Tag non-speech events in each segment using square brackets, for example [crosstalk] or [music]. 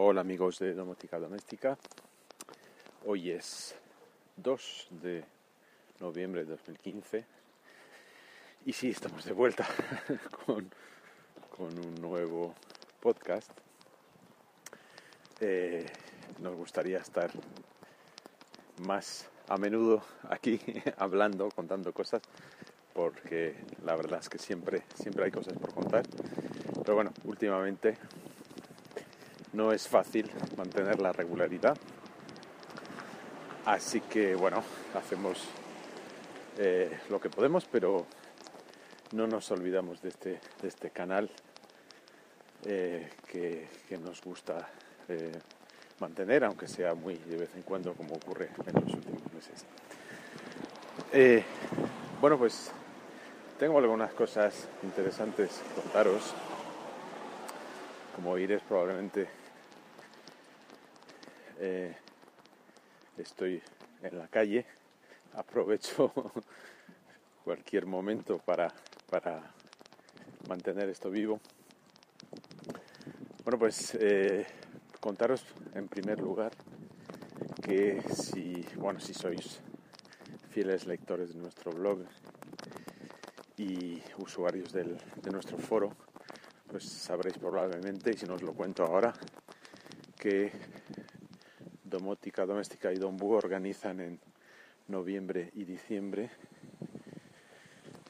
Hola amigos de Domótica Doméstica. Hoy es 2 de noviembre de 2015 y sí, estamos de vuelta [laughs] con, un nuevo podcast. Eh, nos gustaría estar más a menudo aquí [laughs] hablando, contando cosas, porque la verdad es que siempre, siempre hay cosas por contar. Pero bueno, últimamente no es fácil mantener la regularidad. Así que bueno, hacemos eh, lo que podemos, pero no nos olvidamos de este, de este canal eh, que, nos gusta eh, mantener, aunque sea muy de vez en cuando como ocurre en los últimos meses. bueno, pues tengo algunas cosas interesantes contaros. Como oiréis probablemente eh, estoy en la calle, aprovecho [laughs] cualquier momento para, para mantener esto vivo. Bueno, pues eh, contaros en primer lugar que si, bueno, si sois fieles lectores de nuestro blog y usuarios de nuestro foro, pues sabréis probablemente, y si no os lo cuento ahora, que Domótica Doméstica y Dombu organizan en noviembre y diciembre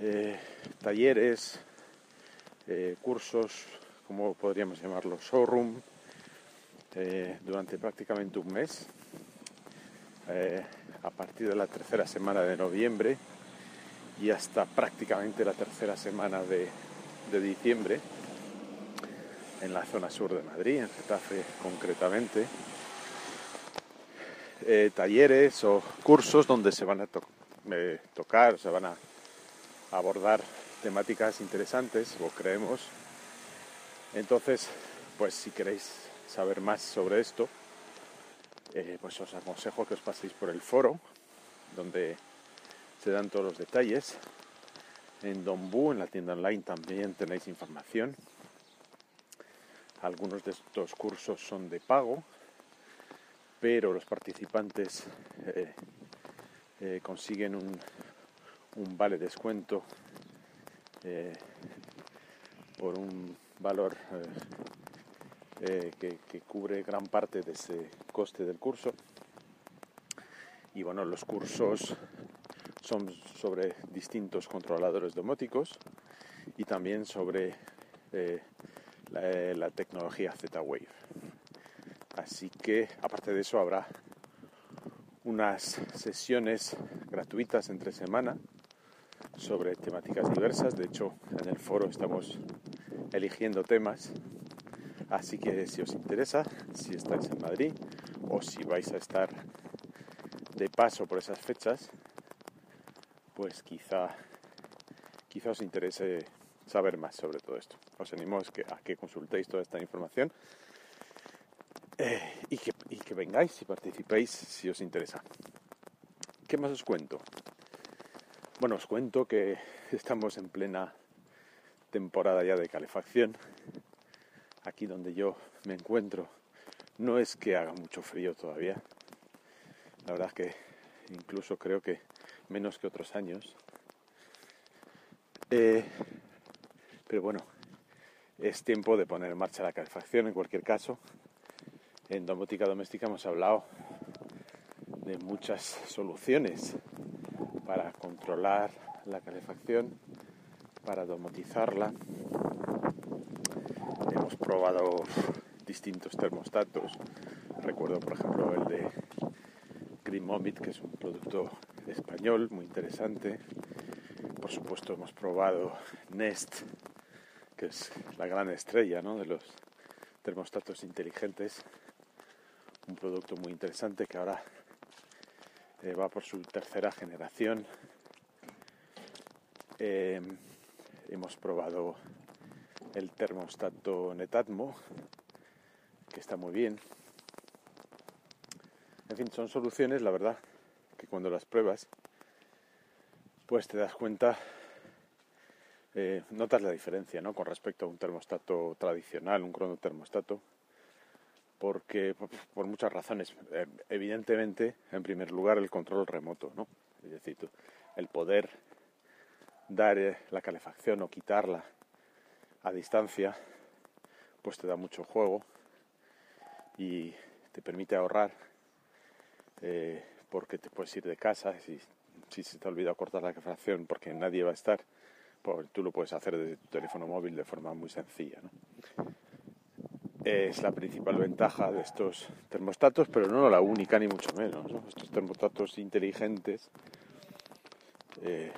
eh, talleres, eh, cursos, como podríamos llamarlo, showroom, eh, durante prácticamente un mes, a partir de la tercera semana de noviembre y hasta prácticamente la tercera semana de diciembre en la zona sur de Madrid, en Getafe concretamente. Eh, talleres o cursos donde se van a eh, tocar, se van a abordar temáticas interesantes, o creemos. Entonces, pues si queréis saber más sobre esto, eh, pues os aconsejo que os paséis por el foro, donde se dan todos los detalles. En Donbu, en la tienda online, también tenéis información. Algunos de estos cursos son de pago, pero los participantes eh, eh, consiguen un, vale descuento eh, por un valor que, cubre gran parte de ese coste del curso. Y bueno, los cursos son sobre distintos controladores domóticos y también sobre la, la tecnología Z-Wave. Así que, aparte de eso, habrá unas sesiones gratuitas entre semana sobre temáticas diversas. De hecho, en el foro estamos eligiendo temas. Así que si os interesa, si estáis en Madrid o si vais a estar de paso por esas fechas, pues quizá, quizá os interese saber más sobre todo esto. Os animo a que consultéis toda esta información eh, y, que, y que vengáis y participéis si os interesa. ¿Qué más os cuento? Bueno, os cuento que estamos en plena temporada ya de calefacción. Aquí donde yo me encuentro no es que haga mucho frío todavía. La verdad es que incluso creo que menos que otros años. Eh, pero bueno, es tiempo de poner en marcha la calefacción en cualquier caso. En domótica doméstica hemos hablado de muchas soluciones para controlar la calefacción, para domotizarla. Hemos probado distintos termostatos. Recuerdo, por ejemplo, el de Greenmomit, que es un producto español muy interesante. Por supuesto, hemos probado Nest, es la gran estrella de los termostatos inteligentes un producto muy interesante que ahora eh, va por su tercera generación. Eh, hemos probado el termostato Netatmo, que está muy bien. En fin, son soluciones, la verdad, que cuando las pruebas, pues te das cuenta, eh, notas la diferencia, ¿no? Con respecto a un termostato tradicional, un cronotermostato porque por, muchas razones. Eh, evidentemente, en primer lugar, el control remoto, ¿no? Es decir, el poder dar eh, la calefacción o quitarla a distancia, pues te da mucho juego y te permite ahorrar porque te puedes ir de casa si, si se te ha olvidado cortar la calefacción porque nadie va a estar, pues tú lo puedes hacer desde tu teléfono móvil de forma muy sencilla. Es la principal ventaja de estos termostatos, pero no la única ni mucho menos. Estos termostatos inteligentes eh,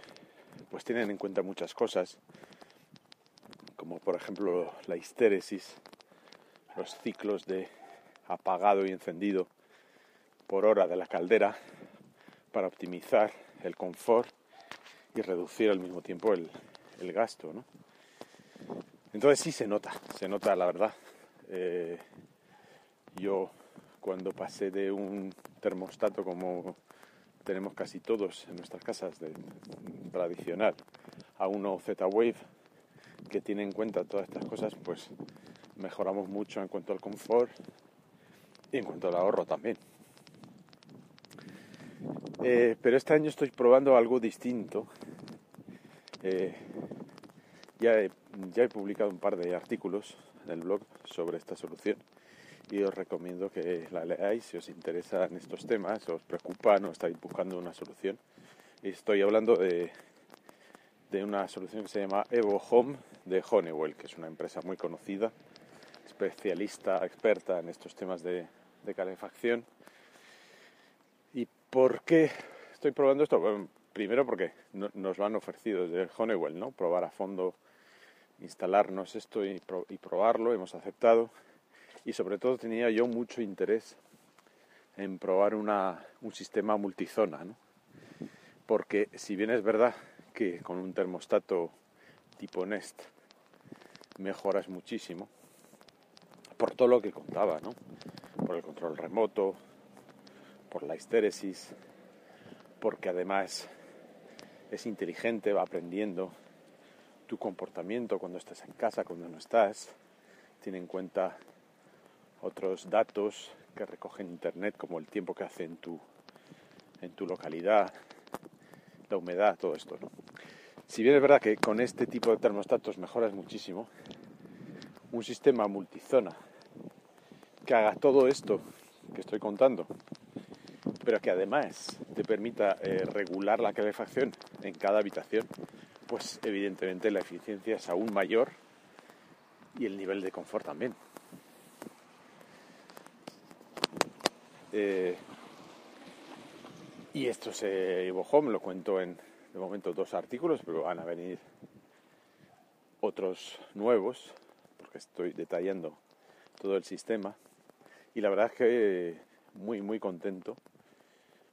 pues tienen en cuenta muchas cosas, como por ejemplo la histéresis, los ciclos de apagado y encendido por hora de la caldera para optimizar el confort y reducir al mismo tiempo el, gasto. ¿no? Entonces sí se nota, se nota la verdad. Eh, yo cuando pasé de un termostato como tenemos casi todos en nuestras casas de tradicional a uno Z-Wave que tiene en cuenta todas estas cosas, pues mejoramos mucho en cuanto al confort y en cuanto al ahorro también. Eh, pero este año estoy probando algo distinto. Eh, ya, he, ya he publicado un par de artículos en el blog sobre esta solución y os recomiendo que la leáis si os interesan estos temas, os preocupan o estáis buscando una solución. Estoy hablando de, de una solución que se llama Evo Home de Honeywell, que es una empresa muy conocida, especialista, experta en estos temas de, de calefacción. ¿Y por qué estoy probando esto? Bueno, primero porque nos lo han ofrecido desde Honeywell, ¿no? Probar a fondo, instalarnos esto y, probarlo, hemos aceptado y sobre todo tenía yo mucho interés en probar una, un sistema multizona, ¿no? porque si bien es verdad que con un termostato tipo Nest mejoras muchísimo, por todo lo que contaba, ¿no? por el control remoto, por la histéresis, porque además es inteligente, va aprendiendo tu comportamiento cuando estás en casa, cuando no estás, tiene en cuenta otros datos que recogen internet como el tiempo que hace en tu en tu localidad la humedad todo esto si bien es verdad que con este tipo de termostatos mejoras muchísimo un sistema multizona que haga todo esto que estoy contando pero que además te permita eh, regular la calefacción en cada habitación pues evidentemente la eficiencia es aún mayor y el nivel de confort también Eh, y esto se Evo Home, lo cuento en de momento dos artículos, pero van a venir otros nuevos, porque estoy detallando todo el sistema. Y la verdad es que muy, muy contento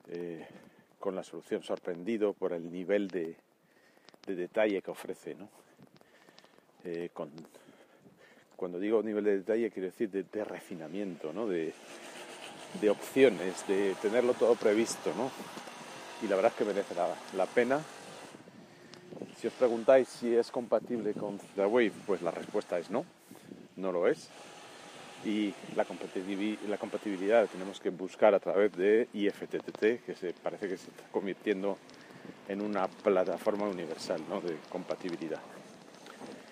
eh, con la solución, sorprendido por el nivel de, detalle que ofrece. ¿no? Eh, cuando digo nivel de detalle, quiero decir de, de refinamiento, ¿no? de, de opciones, de tenerlo todo previsto, ¿no? Y la verdad es que merece la, pena. Si os preguntáis si es compatible con The Wave, pues la respuesta es no, no lo es. Y la, compatibilidad la tenemos que buscar a través de IFTTT, que se parece que se está convirtiendo en una plataforma universal de compatibilidad.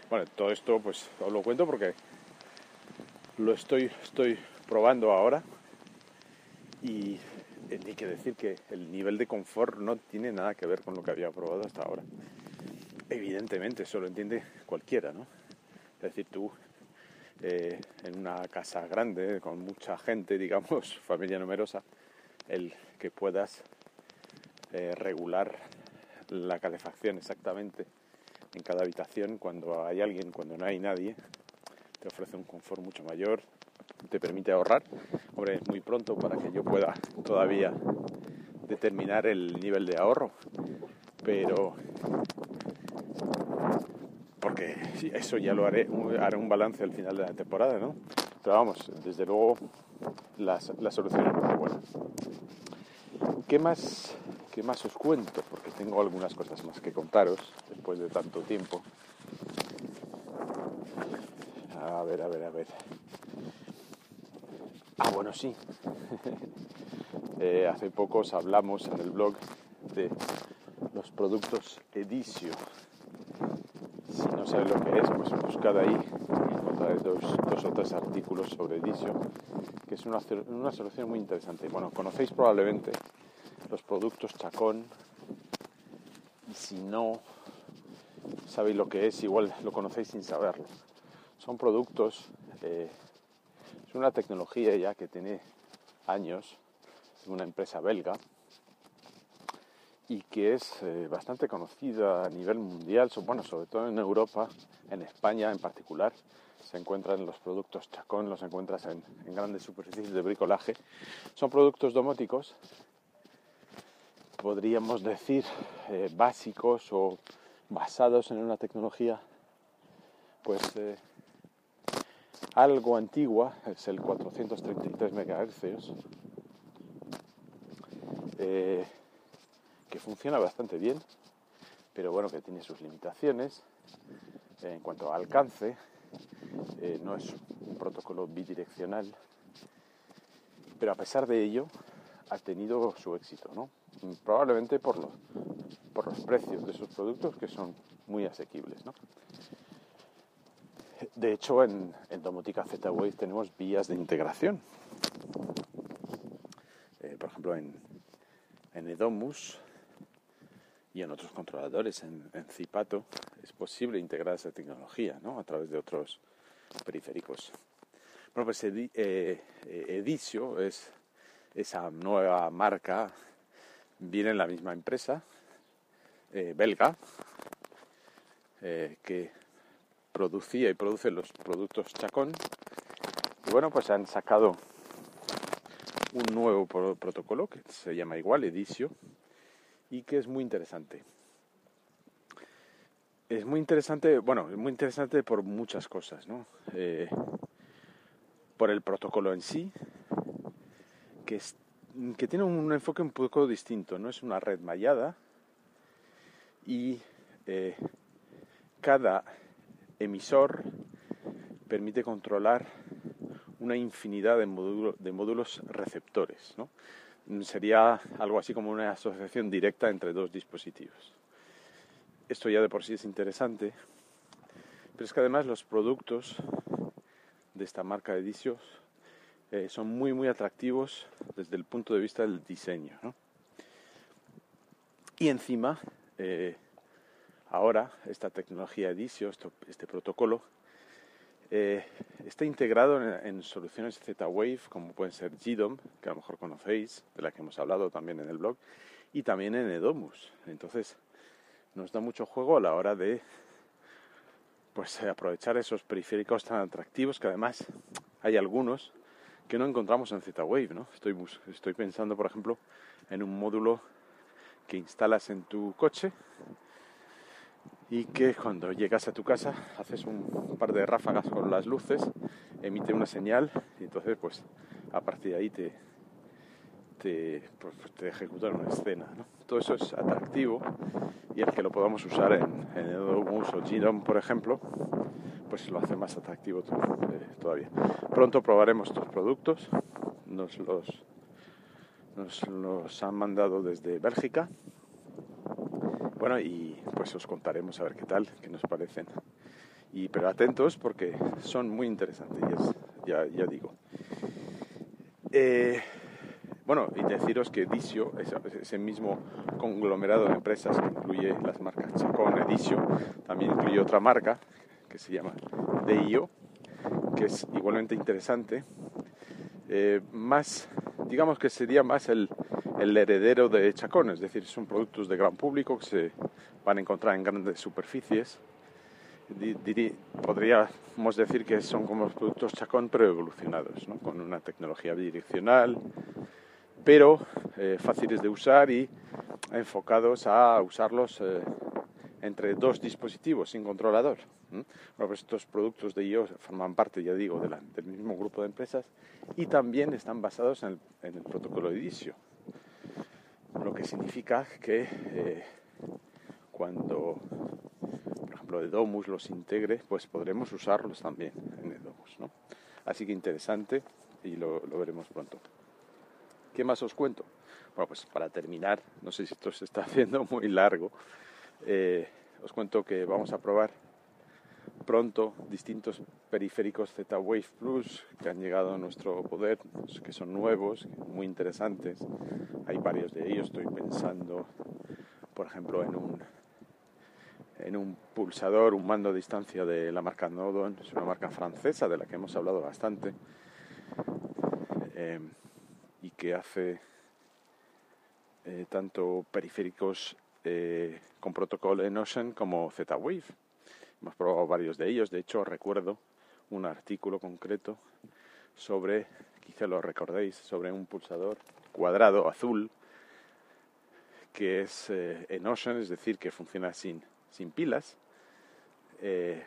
Bueno, todo esto pues os lo cuento porque lo estoy, estoy probando ahora y hay que decir que el nivel de confort no tiene nada que ver con lo que había probado hasta ahora. Evidentemente, eso lo entiende cualquiera, ¿no? Es decir, tú eh, en una casa grande, con mucha gente, digamos, [laughs] familia numerosa, el que puedas eh, regular la calefacción exactamente en cada habitación cuando hay alguien, cuando no hay nadie, te ofrece un confort mucho mayor, te permite ahorrar. Hombre, es muy pronto para que yo pueda todavía determinar el nivel de ahorro, pero eso ya lo haré, haré un balance al final de la temporada, ¿no? Pero vamos, desde luego la, la solución es muy buena. ¿Qué más, ¿Qué más os cuento? Porque tengo algunas cosas más que contaros después de tanto tiempo. A ver, a ver, a ver. Bueno, sí. [laughs] Eh, hace pocos hablamos en el blog de los productos Edicio. Sabes lo que es, pues buscad ahí y encontraréis dos, o tres artículos sobre Edicio, que es una, una solución muy interesante. Bueno, conocéis probablemente los productos Chacón y si no sabéis lo que es, igual lo conocéis sin saberlo. Son productos, eh, es una tecnología ya que tiene años, una empresa belga, y que es eh, bastante conocida a nivel mundial, bueno, sobre todo en Europa, en España en particular. Se encuentran los productos Chacón, los encuentras en, grandes superficies de bricolaje. Son productos domóticos, podríamos decir, eh, básicos o basados en una tecnología pues eh, algo antigua, es el 433 MHz, que funciona bastante bien, pero bueno, que tiene sus limitaciones en cuanto a alcance, eh, no es un protocolo bidireccional, pero a pesar de ello ha tenido su éxito, ¿no? Probablemente por, lo, por los precios de sus productos que son muy asequibles. ¿no? De hecho, en, en Domotica Z-Wave tenemos vías de integración. Eh, por ejemplo, en, en, Edomus y en otros controladores, en, en, Zipato, es posible integrar esa tecnología ¿no? a través de otros periféricos. Bueno, pues eh, eh, Edicio es esa nueva marca, viene en la misma empresa, eh, belga eh, que producía y produce los productos Chacón. Y bueno, pues han sacado un nuevo protocolo que se llama igual, Edicio, y que es muy interesante. Es muy interesante, bueno, es muy interesante por muchas cosas, ¿no? Eh, por el protocolo en sí, que, que tiene un enfoque un poco distinto, no es una red mallada, y eh, cada emisor permite controlar una infinidad de, módulos receptores. Sería algo así como una asociación directa entre dos dispositivos. Esto ya de por sí es interesante, pero es que además los productos de esta marca de Disios eh, son muy muy atractivos desde el punto de vista del diseño. Y encima eh, ahora esta tecnología Edisio, este protocolo, eh, está integrado en, soluciones Z-Wave como pueden ser GDOM, que a lo mejor conocéis, de la que hemos hablado también en el blog, y también en Edomus. Entonces nos da mucho juego a la hora de pues aprovechar esos periféricos tan atractivos que además hay algunos que no encontramos en Z-Wave, ¿no? Estoy, estoy pensando, por ejemplo, en un módulo que instalas en tu coche y que cuando llegas a tu casa haces un par de ráfagas con las luces, emite una señal y entonces pues a partir de ahí te, te, pues, te ejecuta una escena. Todo eso es atractivo y el que lo podamos usar en, en Edomus o GDOM, por ejemplo, pues lo hace más atractivo eh, todavía. Pronto probaremos estos productos, nos los nos los han mandado desde Bélgica. Bueno, y pues os contaremos a ver qué tal, qué nos parecen. Y, pero atentos porque son muy interesantes, ya, digo. Eh, bueno, y deciros que Edicio, ese mismo conglomerado de empresas que incluye las marcas Chacón, Edicio, también incluye otra marca que se llama DIO, que es igualmente interesante. Eh, más digamos que sería más el, heredero de Chacón, es decir, son productos de gran público que se van a encontrar en grandes superficies. podríamos decir que son como los productos Chacón pero evolucionados, con una tecnología bidireccional, pero eh, fáciles de usar y enfocados a usarlos eh, entre dos dispositivos sin controlador. Bueno, pues estos productos de IO forman parte, ya digo, del mismo grupo de empresas y también están basados en el, protocolo de lo que significa que eh, cuando, por ejemplo, Edomus los integre, pues podremos usarlos también en Edomus. ¿no? Así que interesante y lo, veremos pronto. ¿Qué más os cuento? Bueno, pues para terminar, no sé si esto se está [laughs] haciendo muy largo, eh, os cuento que vamos a probar pronto distintos periféricos Z-Wave Plus que han llegado a nuestro poder, que son nuevos, muy interesantes. Hay varios de ellos, estoy pensando, por ejemplo, en un en un pulsador, un mando a distancia de la marca Nodon, es una marca francesa de la que hemos hablado bastante eh, y que hace eh, tanto periféricos eh, con protocolo en Ocean como Z-Wave. Hemos probado varios de ellos, de hecho recuerdo un artículo concreto sobre, quizá lo recordéis, sobre un pulsador cuadrado azul que es en Ocean, es decir, que funciona sin sin pilas, eh,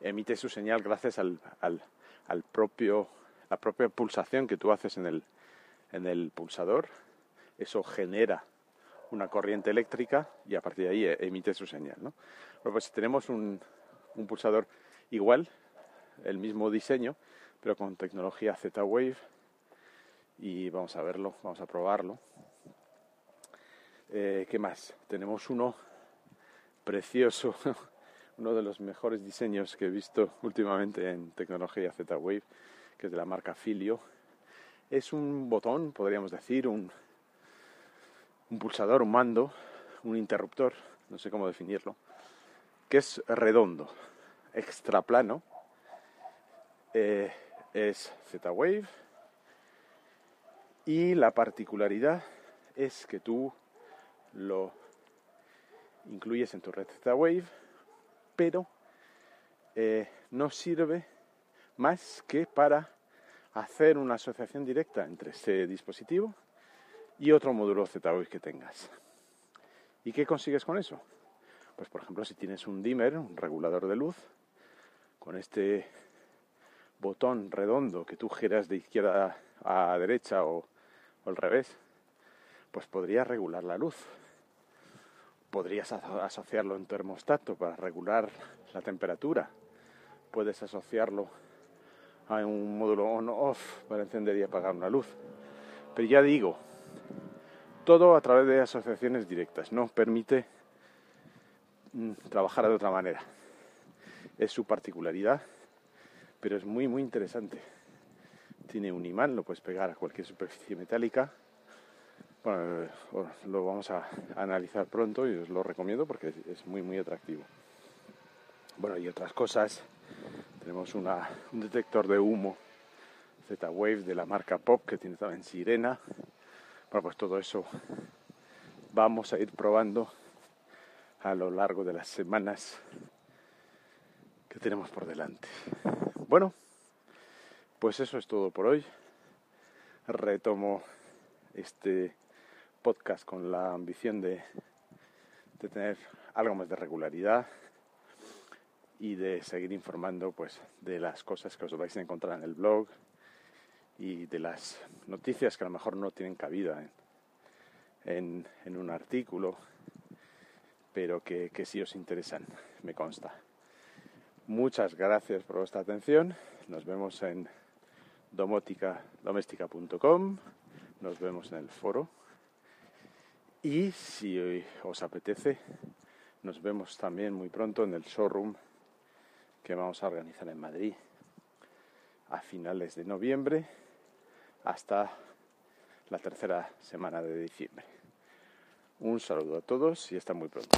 emite su señal gracias al, al, propio, la propia pulsación que tú haces en el, en el pulsador. Eso genera una corriente eléctrica y a partir de ahí emite su señal. Pues tenemos un, un pulsador igual, el mismo diseño, pero con tecnología Z-Wave y vamos a verlo, vamos a probarlo. Eh, ¿Qué más? Tenemos uno precioso, [laughs] uno de los mejores diseños que he visto últimamente en tecnología Z-Wave, que es de la marca Filio. Es un botón, podríamos decir, un, un pulsador, un mando, un interruptor, no sé cómo definirlo, que es redondo, extra plano, eh, es Z-Wave y la particularidad es que tú lo incluyes en tu red Z-Wave, pero eh, no sirve más que para hacer una asociación directa entre ese dispositivo y otro módulo Z-Wave que tengas. ¿Y qué consigues con eso? Pues por ejemplo, si tienes un dimmer, un regulador de luz, con este botón redondo que tú giras de izquierda a derecha o, al revés, pues podrías regular la luz Podrías asociarlo en termostato para regular la temperatura. Puedes asociarlo a un módulo on-off para encender y apagar una luz. Pero ya digo, todo a través de asociaciones directas. No permite mm, trabajar de otra manera. Es su particularidad, pero es muy, muy interesante. Tiene un imán, lo puedes pegar a cualquier superficie metálica bueno, eh, lo vamos a analizar pronto y os lo recomiendo porque es muy muy atractivo. Bueno, y otras cosas, tenemos un detector de humo Z-Wave de la marca Pop que tiene también sirena. Bueno, pues todo eso vamos a ir probando a lo largo de las semanas que tenemos por delante. Bueno, pues eso es todo por hoy. Retomo este podcast con la ambición de, de tener algo más de regularidad y de seguir informando pues de las cosas que os vais a encontrar en el blog y de las noticias que a lo mejor no tienen cabida en, en, un artículo pero que, que sí os interesan me consta. Muchas gracias por vuestra atención. Nos vemos en doméstica.com nos vemos en el foro. Y si os apetece, nos vemos también muy pronto en el showroom que vamos a organizar en Madrid a finales de noviembre hasta la tercera semana de diciembre. Un saludo a todos y hasta muy pronto.